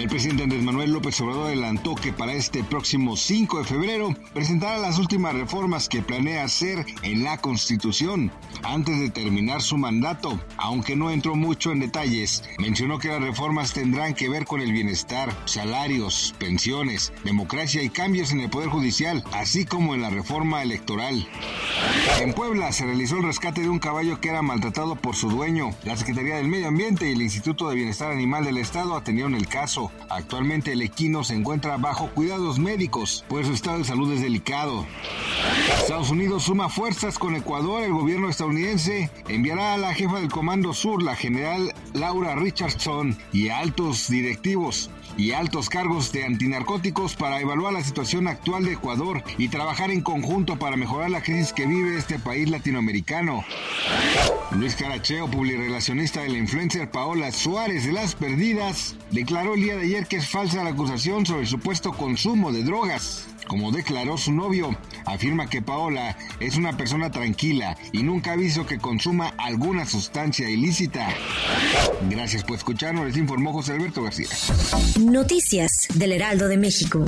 El presidente Andrés Manuel López Obrador adelantó que para este próximo 5 de febrero presentará las últimas reformas que planea hacer en la Constitución antes de terminar su mandato. Aunque no entró mucho en detalles, mencionó que las reformas tendrán que ver con el bienestar, salarios, pensiones, democracia y cambios en el Poder Judicial, así como en la reforma electoral. En Puebla se realizó el rescate de un caballo que era maltratado por su dueño. La Secretaría del Medio Ambiente y el Instituto de Bienestar Animal del Estado atendieron el caso. Actualmente el equino se encuentra bajo cuidados médicos, pues su estado de salud es delicado. Estados Unidos suma fuerzas con Ecuador. El gobierno estadounidense enviará a la jefa del Comando Sur, la general Laura Richardson, y a altos directivos y altos cargos de antinarcóticos para evaluar la situación actual de Ecuador y trabajar en conjunto para mejorar la crisis que vive este país latinoamericano. Luis Caracheo, publirelacionista de la influencer Paola Suárez de Las Perdidas, declaró el día de ayer que es falsa la acusación sobre el supuesto consumo de drogas. Como declaró su novio, afirma que Paola es una persona tranquila y nunca ha visto que consuma alguna sustancia ilícita. Gracias por escucharnos, les informó José Alberto García. Noticias del Heraldo de México.